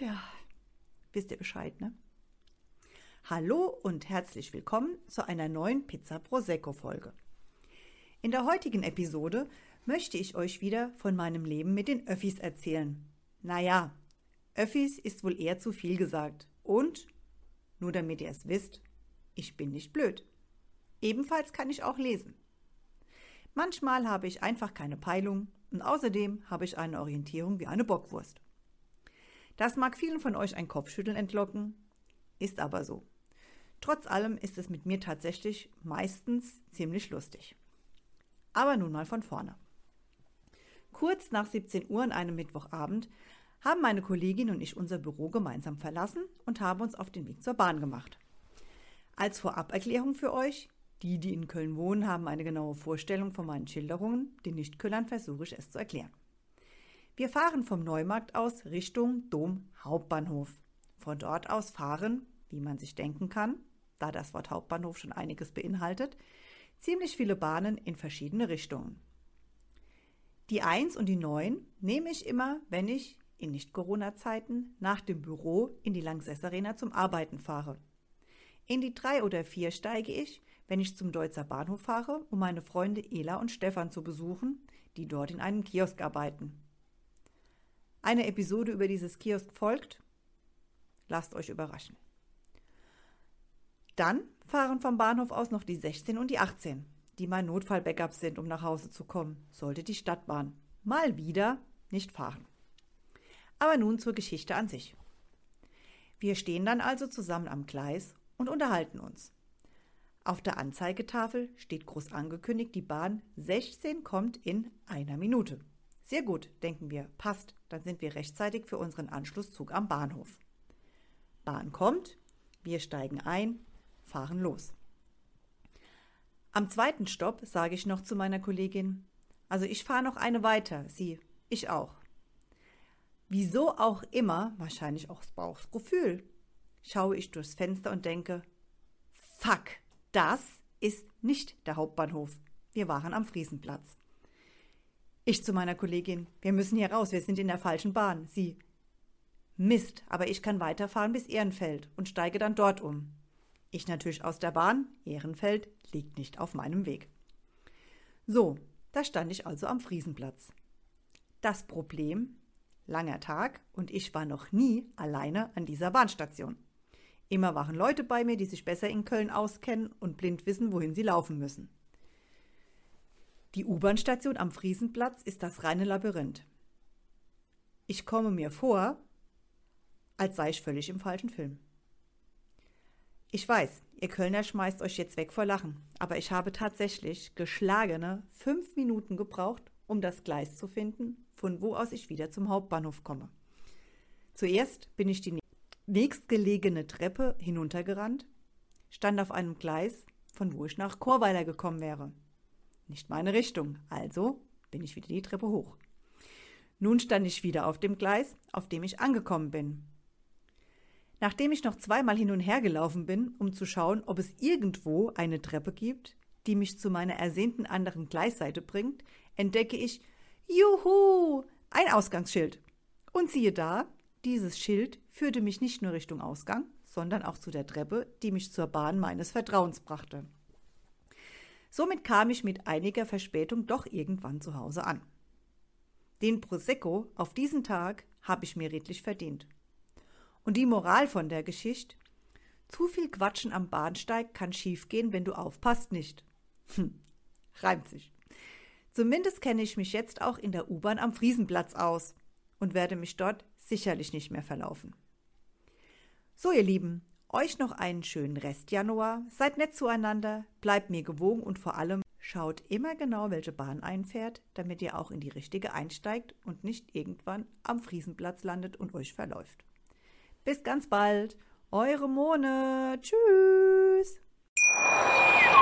Ja, wisst ihr Bescheid, ne? Hallo und herzlich willkommen zu einer neuen Pizza Prosecco Folge. In der heutigen Episode möchte ich euch wieder von meinem Leben mit den Öffis erzählen. Naja, Öffis ist wohl eher zu viel gesagt. Und, nur damit ihr es wisst, ich bin nicht blöd. Ebenfalls kann ich auch lesen. Manchmal habe ich einfach keine Peilung und außerdem habe ich eine Orientierung wie eine Bockwurst. Das mag vielen von euch ein Kopfschütteln entlocken, ist aber so. Trotz allem ist es mit mir tatsächlich meistens ziemlich lustig. Aber nun mal von vorne. Kurz nach 17 Uhr an einem Mittwochabend haben meine Kollegin und ich unser Büro gemeinsam verlassen und haben uns auf den Weg zur Bahn gemacht. Als Voraberklärung für euch, die, die in Köln wohnen, haben eine genaue Vorstellung von meinen Schilderungen. Den Nichtköllern versuche ich es zu erklären. Wir fahren vom Neumarkt aus Richtung Dom Hauptbahnhof. Von dort aus fahren, wie man sich denken kann, da das Wort Hauptbahnhof schon einiges beinhaltet, ziemlich viele Bahnen in verschiedene Richtungen. Die 1 und die 9 nehme ich immer, wenn ich in Nicht-Corona-Zeiten nach dem Büro in die Lanxess Arena zum Arbeiten fahre. In die 3 oder 4 steige ich, wenn ich zum Deutzer Bahnhof fahre, um meine Freunde Ela und Stefan zu besuchen, die dort in einem Kiosk arbeiten. Eine Episode über dieses Kiosk folgt. Lasst euch überraschen. Dann fahren vom Bahnhof aus noch die 16 und die 18, die mein Notfall-Backup sind, um nach Hause zu kommen, sollte die Stadtbahn mal wieder nicht fahren. Aber nun zur Geschichte an sich. Wir stehen dann also zusammen am Gleis und unterhalten uns. Auf der Anzeigetafel steht groß angekündigt, die Bahn 16 kommt in einer Minute. Sehr gut, denken wir, passt, dann sind wir rechtzeitig für unseren Anschlusszug am Bahnhof. Bahn kommt, wir steigen ein, fahren los. Am zweiten Stopp sage ich noch zu meiner Kollegin, also ich fahre noch eine weiter, sie, ich auch. Wieso auch immer, wahrscheinlich auch das Bauchgefühl, schaue ich durchs Fenster und denke, fuck, das ist nicht der Hauptbahnhof. Wir waren am Friesenplatz. Ich zu meiner Kollegin, wir müssen hier raus, wir sind in der falschen Bahn. Sie, Mist, aber ich kann weiterfahren bis Ehrenfeld und steige dann dort um. Ich natürlich aus der Bahn, Ehrenfeld liegt nicht auf meinem Weg. So, da stand ich also am Friesenplatz. Das Problem, langer Tag und ich war noch nie alleine an dieser Bahnstation. Immer waren Leute bei mir, die sich besser in Köln auskennen und blind wissen, wohin sie laufen müssen. Die U-Bahn-Station am Friesenplatz ist das reine Labyrinth. Ich komme mir vor, als sei ich völlig im falschen Film. Ich weiß, ihr Kölner schmeißt euch jetzt weg vor Lachen, aber ich habe tatsächlich geschlagene fünf Minuten gebraucht, um das Gleis zu finden, von wo aus ich wieder zum Hauptbahnhof komme. Zuerst bin ich die nächstgelegene Treppe hinuntergerannt, stand auf einem Gleis, von wo ich nach Chorweiler gekommen wäre. Nicht meine Richtung, also bin ich wieder die Treppe hoch. Nun stand ich wieder auf dem Gleis, auf dem ich angekommen bin. Nachdem ich noch zweimal hin und her gelaufen bin, um zu schauen, ob es irgendwo eine Treppe gibt, die mich zu meiner ersehnten anderen Gleisseite bringt, entdecke ich, juhu, ein Ausgangsschild. Und siehe da, dieses Schild führte mich nicht nur Richtung Ausgang, sondern auch zu der Treppe, die mich zur Bahn meines Vertrauens brachte. Somit kam ich mit einiger Verspätung doch irgendwann zu Hause an. Den Prosecco auf diesen Tag habe ich mir redlich verdient. Und die Moral von der Geschichte? Zu viel Quatschen am Bahnsteig kann schiefgehen, wenn du aufpasst nicht. Hm, reimt sich. Zumindest kenne ich mich jetzt auch in der U-Bahn am Friesenplatz aus und werde mich dort sicherlich nicht mehr verlaufen. So, ihr Lieben, euch noch einen schönen Rest Januar, seid nett zueinander, bleibt mir gewogen und vor allem Schaut immer genau, welche Bahn einfährt, damit ihr auch in die richtige einsteigt und nicht irgendwann am Friesenplatz landet und euch verläuft. Bis ganz bald, eure Mone. Tschüss.